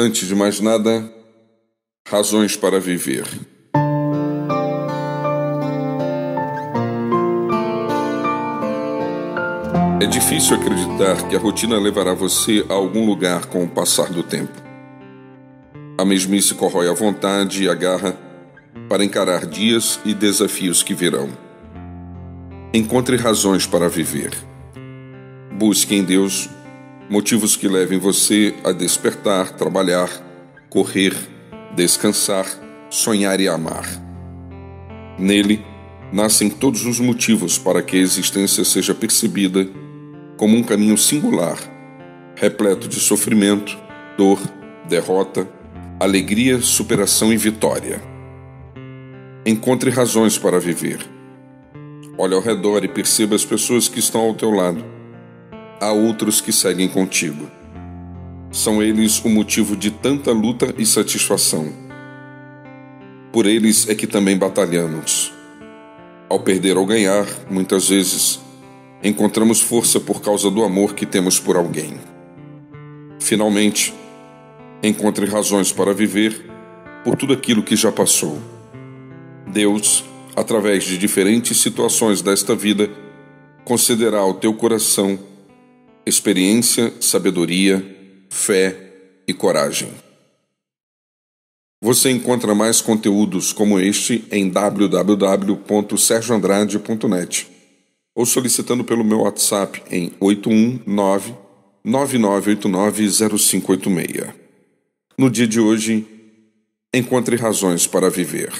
Antes de mais nada, razões para viver. É difícil acreditar que a rotina levará você a algum lugar com o passar do tempo. A mesmice corrói a vontade e a garra para encarar dias e desafios que virão. Encontre razões para viver. Busque em Deus motivos que levem você a despertar, trabalhar, correr, descansar, sonhar e amar. Nele, nascem todos os motivos para que a existência seja percebida como um caminho singular, repleto de sofrimento, dor, derrota, alegria, superação e vitória. Encontre razões para viver. Olhe ao redor e perceba as pessoas que estão ao teu lado. Há outros que seguem contigo. São eles o motivo de tanta luta e satisfação. Por eles é que também batalhamos. Ao perder ou ganhar, muitas vezes, encontramos força por causa do amor que temos por alguém. Finalmente, encontre razões para viver por tudo aquilo que já passou. Deus, através de diferentes situações desta vida, concederá ao teu coração experiência, sabedoria, fé e coragem. Você encontra mais conteúdos como este em www.sergioandrade.net ou solicitando pelo meu WhatsApp em 819 99890586. No dia de hoje, encontre razões para viver.